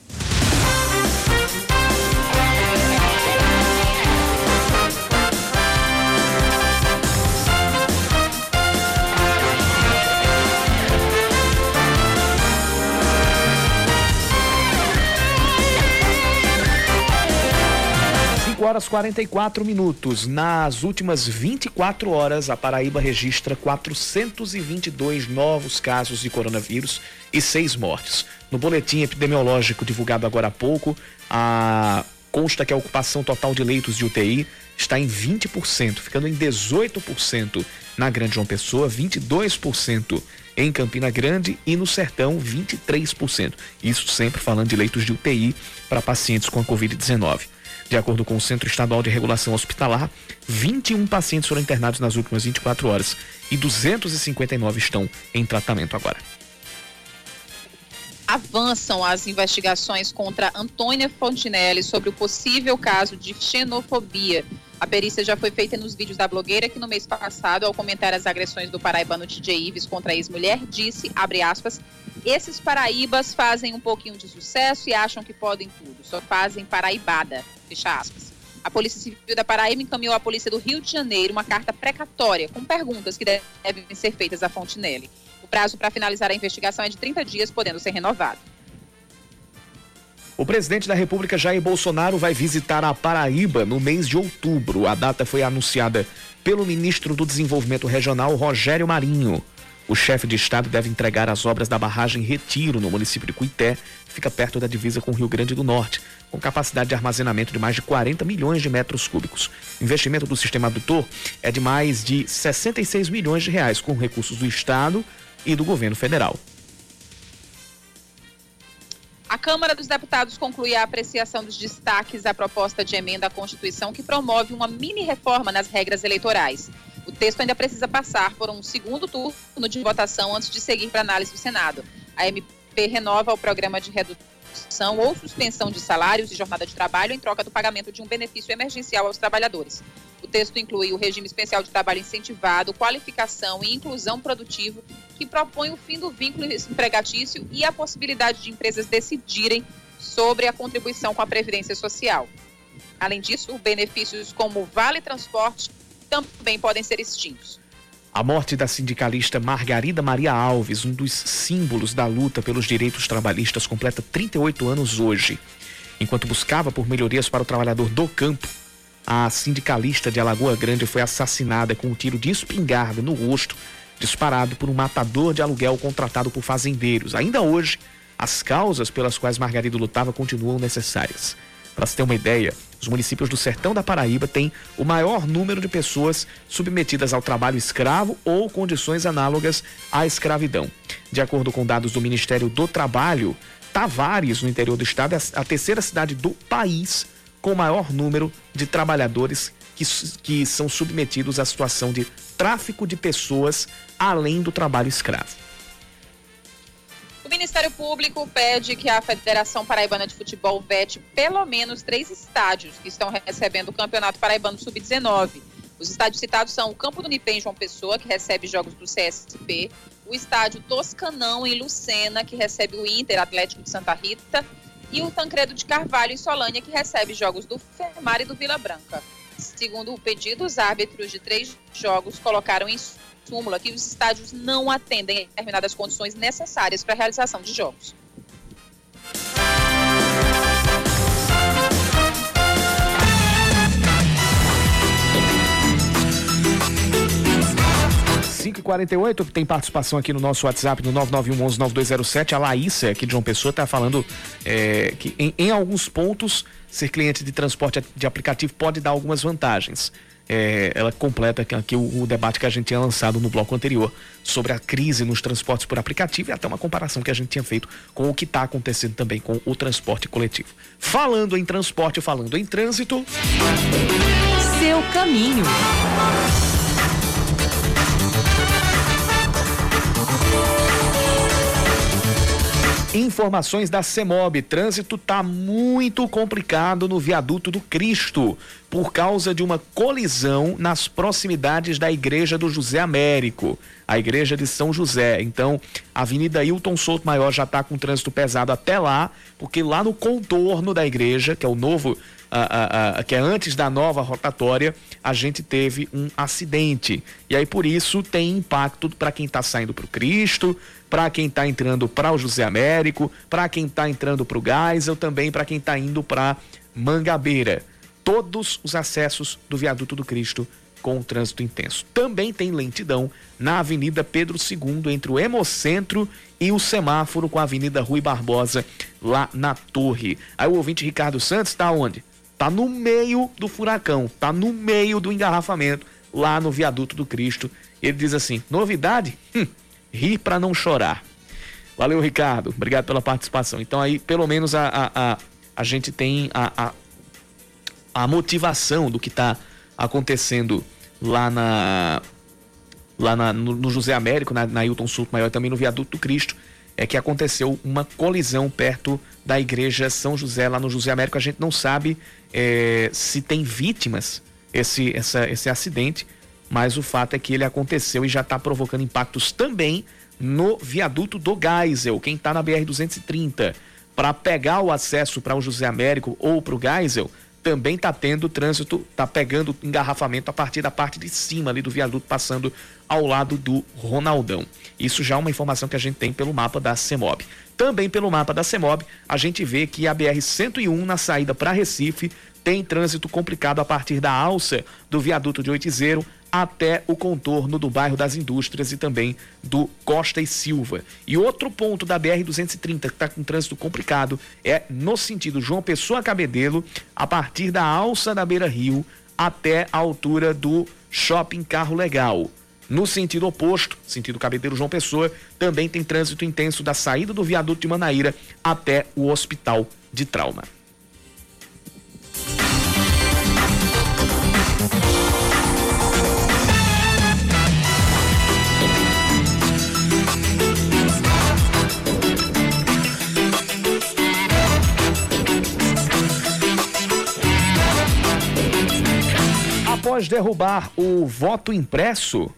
Horas 44 minutos. Nas últimas 24 horas, a Paraíba registra 422 novos casos de coronavírus e seis mortes. No boletim epidemiológico divulgado agora há pouco, a consta que a ocupação total de leitos de UTI está em 20%, ficando em 18% na Grande João Pessoa, 22% em Campina Grande e no Sertão 23%. Isso sempre falando de leitos de UTI para pacientes com a Covid-19. De acordo com o Centro Estadual de Regulação Hospitalar, 21 pacientes foram internados nas últimas 24 horas e 259 estão em tratamento agora. Avançam as investigações contra Antônia Fontinelli sobre o possível caso de xenofobia. A perícia já foi feita nos vídeos da blogueira que no mês passado, ao comentar as agressões do paraibano DJ Ives contra a ex-mulher, disse, abre aspas, esses paraíbas fazem um pouquinho de sucesso e acham que podem tudo, só fazem paraibada. Fecha aspas. A Polícia Civil da Paraíba encaminhou à Polícia do Rio de Janeiro uma carta precatória com perguntas que devem ser feitas a Fontinelli. O prazo para finalizar a investigação é de 30 dias, podendo ser renovado. O presidente da República Jair Bolsonaro vai visitar a Paraíba no mês de outubro. A data foi anunciada pelo ministro do Desenvolvimento Regional, Rogério Marinho. O chefe de estado deve entregar as obras da barragem Retiro, no município de Cuité, que fica perto da divisa com o Rio Grande do Norte, com capacidade de armazenamento de mais de 40 milhões de metros cúbicos. O investimento do sistema adutor é de mais de 66 milhões de reais, com recursos do estado e do governo federal. Câmara dos Deputados conclui a apreciação dos destaques à proposta de emenda à Constituição que promove uma mini reforma nas regras eleitorais. O texto ainda precisa passar por um segundo turno de votação antes de seguir para análise do Senado. A MP renova o programa de redução ou suspensão de salários e jornada de trabalho em troca do pagamento de um benefício emergencial aos trabalhadores. O texto inclui o regime especial de trabalho incentivado, qualificação e inclusão produtivo, que propõe o fim do vínculo empregatício e a possibilidade de empresas decidirem sobre a contribuição com a Previdência Social. Além disso, benefícios como Vale Transporte também podem ser extintos. A morte da sindicalista Margarida Maria Alves, um dos símbolos da luta pelos direitos trabalhistas, completa 38 anos hoje. Enquanto buscava por melhorias para o trabalhador do campo, a sindicalista de Alagoa Grande foi assassinada com um tiro de espingarda no rosto, disparado por um matador de aluguel contratado por fazendeiros. Ainda hoje, as causas pelas quais Margarida lutava continuam necessárias. Para se ter uma ideia, os municípios do sertão da Paraíba têm o maior número de pessoas submetidas ao trabalho escravo ou condições análogas à escravidão. De acordo com dados do Ministério do Trabalho, Tavares, no interior do estado, é a terceira cidade do país com o maior número de trabalhadores que, que são submetidos à situação de tráfico de pessoas além do trabalho escravo. O Ministério Público pede que a Federação Paraibana de Futebol vete pelo menos três estádios que estão recebendo o Campeonato Paraibano Sub-19. Os estádios citados são o Campo do Nipê em João Pessoa, que recebe jogos do CSP, o estádio Toscanão em Lucena, que recebe o Inter Atlético de Santa Rita, e o Tancredo de Carvalho em Solânia, que recebe jogos do Fermar e do Vila Branca. Segundo o pedido, os árbitros de três jogos colocaram em súmula que os estádios não atendem a determinadas condições necessárias para a realização de jogos. 5h48, tem participação aqui no nosso WhatsApp no 9911-9207. A Laísa, aqui de João Pessoa, está falando é, que em, em, alguns pontos ser cliente de transporte de aplicativo pode dar algumas vantagens. É, ela completa aqui o, o, debate que a gente tinha lançado no bloco anterior sobre a crise nos transportes por aplicativo e até uma comparação que a gente tinha feito com o que está acontecendo também com o transporte coletivo. Falando em transporte, falando em trânsito. Seu caminho. Informações da CEMOB. Trânsito está muito complicado no viaduto do Cristo por causa de uma colisão nas proximidades da igreja do José Américo, a igreja de São José. Então, a Avenida Hilton Souto Maior já está com trânsito pesado até lá, porque lá no contorno da igreja, que é o novo a, a, que é antes da nova rotatória, a gente teve um acidente. E aí, por isso, tem impacto para quem está saindo para o Cristo, para quem está entrando para o José Américo, para quem está entrando para o Geisel, também para quem está indo para Mangabeira. Todos os acessos do Viaduto do Cristo com trânsito intenso. Também tem lentidão na Avenida Pedro II, entre o Hemocentro e o semáforo com a Avenida Rui Barbosa, lá na Torre. Aí o ouvinte Ricardo Santos está onde? Tá no meio do furacão, tá no meio do engarrafamento, lá no viaduto do Cristo. Ele diz assim: novidade? Hum, rir para não chorar. Valeu, Ricardo. Obrigado pela participação. Então, aí, pelo menos, a, a, a, a gente tem a, a, a motivação do que está acontecendo lá na. Lá na, no, no, José Américo, na, na Hilton Sul Maior, também no Viaduto do Cristo, é que aconteceu uma colisão perto da igreja São José, lá no José Américo. A gente não sabe é, se tem vítimas esse, essa, esse acidente, mas o fato é que ele aconteceu e já está provocando impactos também no viaduto do Geisel, quem está na BR-230. Para pegar o acesso para o José Américo ou para o Geisel, também está tendo trânsito, está pegando engarrafamento a partir da parte de cima ali do viaduto, passando ao lado do Ronaldão. Isso já é uma informação que a gente tem pelo mapa da CEMOB. Também pelo mapa da CEMOB, a gente vê que a BR-101 na saída para Recife tem trânsito complicado a partir da alça do viaduto de Oitizeiro até o contorno do bairro das Indústrias e também do Costa e Silva. E outro ponto da BR-230 que está com trânsito complicado é no sentido João Pessoa Cabedelo, a partir da alça da Beira Rio até a altura do Shopping Carro Legal. No sentido oposto, sentido Cabedelo João Pessoa, também tem trânsito intenso da saída do viaduto de Manaíra até o Hospital de Trauma. Derrubar o voto impresso,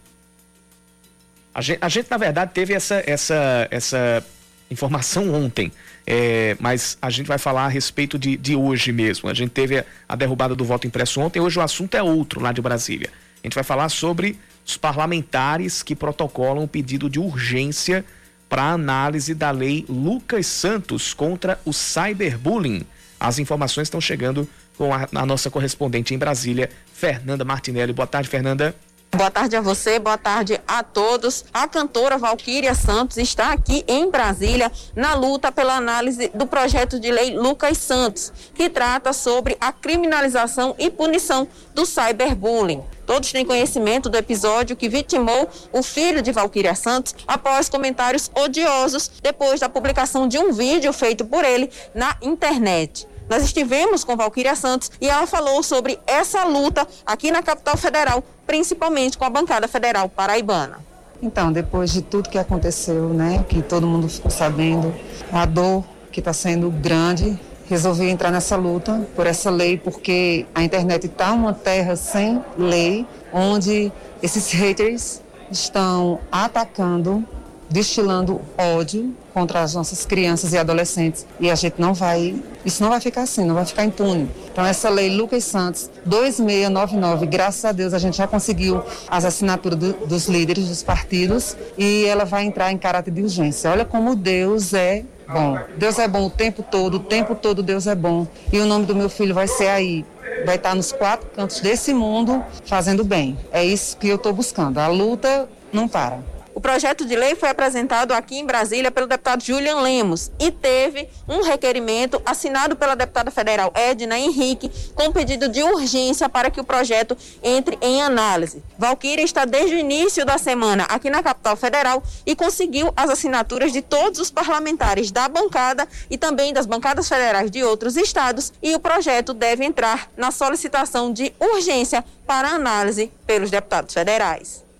a gente, a gente na verdade teve essa, essa, essa informação ontem, é, mas a gente vai falar a respeito de, de hoje mesmo. A gente teve a, a derrubada do voto impresso ontem, hoje o assunto é outro lá de Brasília. A gente vai falar sobre os parlamentares que protocolam o pedido de urgência para análise da lei Lucas Santos contra o cyberbullying. As informações estão chegando com a, a nossa correspondente em Brasília, Fernanda Martinelli. Boa tarde, Fernanda. Boa tarde a você, boa tarde a todos. A cantora Valquíria Santos está aqui em Brasília na luta pela análise do projeto de lei Lucas Santos, que trata sobre a criminalização e punição do cyberbullying. Todos têm conhecimento do episódio que vitimou o filho de Valquíria Santos após comentários odiosos depois da publicação de um vídeo feito por ele na internet. Nós estivemos com Valquíria Santos e ela falou sobre essa luta aqui na capital federal, principalmente com a bancada federal paraibana. Então, depois de tudo que aconteceu, né, que todo mundo ficou sabendo, a dor que está sendo grande, resolvi entrar nessa luta por essa lei, porque a internet está uma terra sem lei, onde esses haters estão atacando destilando ódio contra as nossas crianças e adolescentes. E a gente não vai, isso não vai ficar assim, não vai ficar impune. Então essa lei Lucas Santos 2699, graças a Deus a gente já conseguiu as assinaturas do, dos líderes dos partidos e ela vai entrar em caráter de urgência. Olha como Deus é bom. Deus é bom o tempo todo, o tempo todo Deus é bom. E o nome do meu filho vai ser aí vai estar nos quatro cantos desse mundo fazendo bem. É isso que eu estou buscando. A luta não para. O projeto de lei foi apresentado aqui em Brasília pelo deputado Julian Lemos e teve um requerimento assinado pela deputada federal Edna Henrique com pedido de urgência para que o projeto entre em análise. Valquíria está desde o início da semana aqui na capital federal e conseguiu as assinaturas de todos os parlamentares da bancada e também das bancadas federais de outros estados e o projeto deve entrar na solicitação de urgência para análise pelos deputados federais.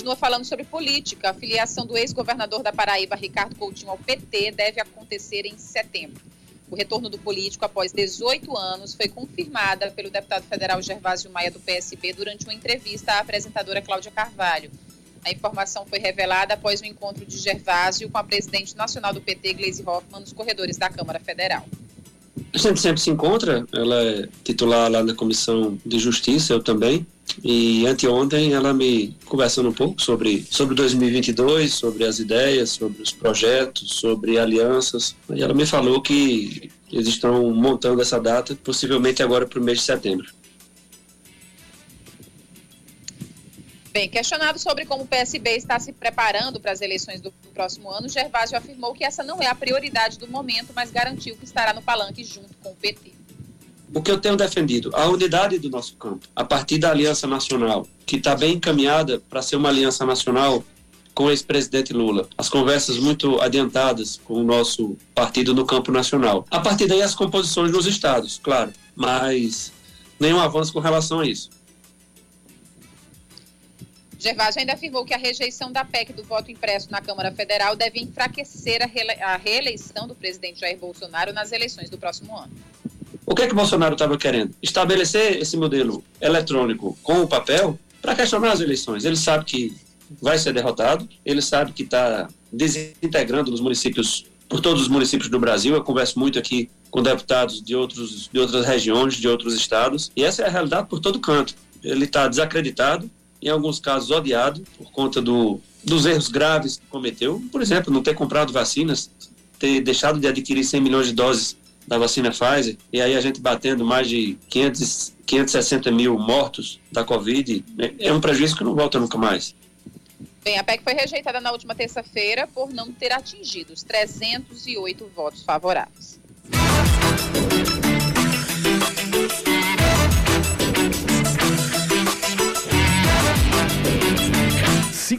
Continua falando sobre política. A filiação do ex-governador da Paraíba, Ricardo Coutinho, ao PT deve acontecer em setembro. O retorno do político após 18 anos foi confirmada pelo deputado federal Gervásio Maia do PSB durante uma entrevista à apresentadora Cláudia Carvalho. A informação foi revelada após o encontro de Gervásio com a presidente nacional do PT, Gleisi Hoffmann, nos corredores da Câmara Federal. A gente sempre se encontra, ela é titular lá na Comissão de Justiça, eu também. E anteontem ela me conversando um pouco sobre, sobre 2022, sobre as ideias, sobre os projetos, sobre alianças. E ela me falou que eles estão montando essa data, possivelmente agora para o mês de setembro. Bem, questionado sobre como o PSB está se preparando para as eleições do próximo ano, Gervásio afirmou que essa não é a prioridade do momento, mas garantiu que estará no palanque junto com o PT. O que eu tenho defendido, a unidade do nosso campo, a partir da Aliança Nacional, que está bem encaminhada para ser uma aliança nacional com o ex-presidente Lula. As conversas muito adiantadas com o nosso partido no campo nacional. A partir daí, as composições nos estados, claro, mas nenhum avanço com relação a isso. Gervásio ainda afirmou que a rejeição da PEC do voto impresso na Câmara Federal deve enfraquecer a reeleição do presidente Jair Bolsonaro nas eleições do próximo ano. O que é que Bolsonaro estava querendo? Estabelecer esse modelo eletrônico com o papel para questionar as eleições. Ele sabe que vai ser derrotado, ele sabe que está desintegrando os municípios, por todos os municípios do Brasil. Eu converso muito aqui com deputados de, outros, de outras regiões, de outros estados, e essa é a realidade por todo canto. Ele está desacreditado, em alguns casos odiado por conta do, dos erros graves que cometeu. Por exemplo, não ter comprado vacinas, ter deixado de adquirir 100 milhões de doses da vacina Pfizer, e aí a gente batendo mais de 500, 560 mil mortos da Covid, né, é um prejuízo que não volta nunca mais. Bem, a PEC foi rejeitada na última terça-feira por não ter atingido os 308 votos favoráveis.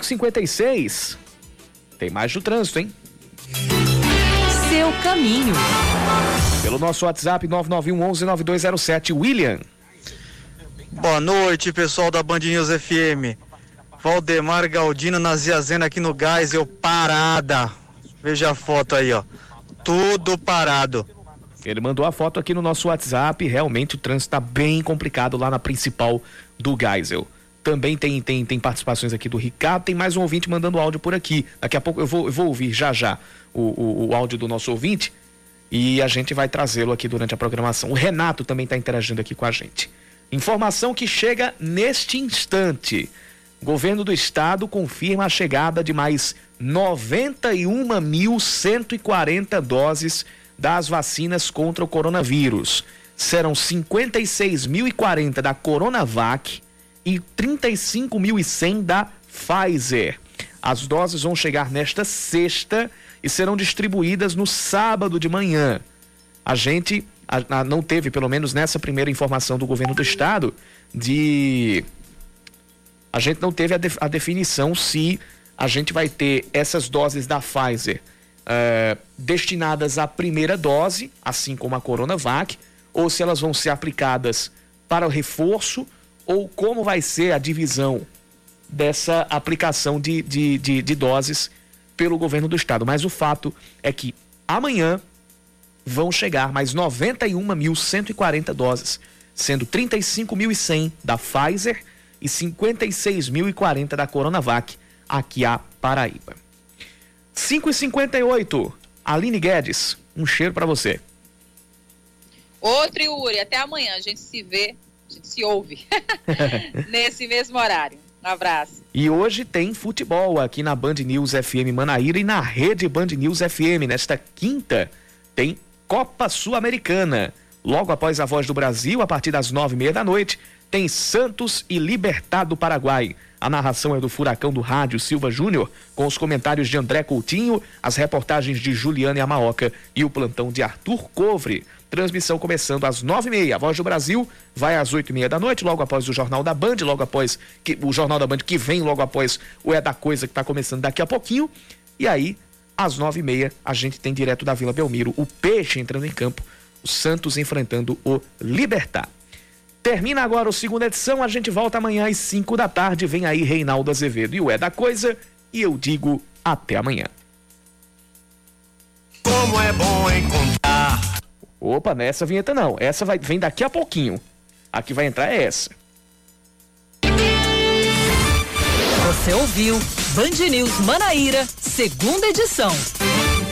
556. Tem mais do trânsito, hein? Seu caminho. Pelo nosso WhatsApp 99119207, William. Boa noite, pessoal da Band News FM. Valdemar Galdino na Ziazena aqui no Gás, eu parada. Veja a foto aí, ó. Tudo parado. Ele mandou a foto aqui no nosso WhatsApp. Realmente o trânsito está bem complicado lá na principal do Geisel. Também tem, tem, tem participações aqui do Ricardo. Tem mais um ouvinte mandando áudio por aqui. Daqui a pouco eu vou, eu vou ouvir já já o, o, o áudio do nosso ouvinte e a gente vai trazê-lo aqui durante a programação. O Renato também está interagindo aqui com a gente. Informação que chega neste instante. Governo do Estado confirma a chegada de mais 91.140 doses das vacinas contra o coronavírus. Serão 56.040 da Coronavac e 35.100 da Pfizer. As doses vão chegar nesta sexta e serão distribuídas no sábado de manhã. A gente a, a, não teve, pelo menos nessa primeira informação do governo do estado, de. A gente não teve a, de, a definição se a gente vai ter essas doses da Pfizer uh, destinadas à primeira dose, assim como a Coronavac, ou se elas vão ser aplicadas para o reforço ou como vai ser a divisão dessa aplicação de, de, de, de doses pelo governo do estado. Mas o fato é que amanhã vão chegar mais 91.140 doses, sendo 35.100 da Pfizer e 56.040 da Coronavac aqui a Paraíba. 5h58, Aline Guedes, um cheiro para você. Outro Yuri, até amanhã, a gente se vê gente se ouve nesse mesmo horário. Um abraço. E hoje tem futebol aqui na Band News FM Manaíra e na rede Band News FM. Nesta quinta tem Copa Sul-Americana. Logo após a Voz do Brasil, a partir das nove e meia da noite, tem Santos e Libertad do Paraguai. A narração é do Furacão do Rádio Silva Júnior, com os comentários de André Coutinho, as reportagens de Juliane Amaoca e o plantão de Arthur Covre. Transmissão começando às nove e meia. A Voz do Brasil vai às oito e meia da noite, logo após o Jornal da Band, logo após que, o Jornal da Band que vem logo após o É da Coisa que está começando daqui a pouquinho. E aí, às nove e meia, a gente tem direto da Vila Belmiro o Peixe entrando em campo, o Santos enfrentando o Libertar. Termina agora o segunda edição, a gente volta amanhã às cinco da tarde. Vem aí Reinaldo Azevedo e o É da Coisa. E eu digo até amanhã. Como é bom encontrar Opa, nessa vinheta não. Essa vai, vem daqui a pouquinho. A que vai entrar é essa. Você ouviu Band News Manaíra, segunda edição.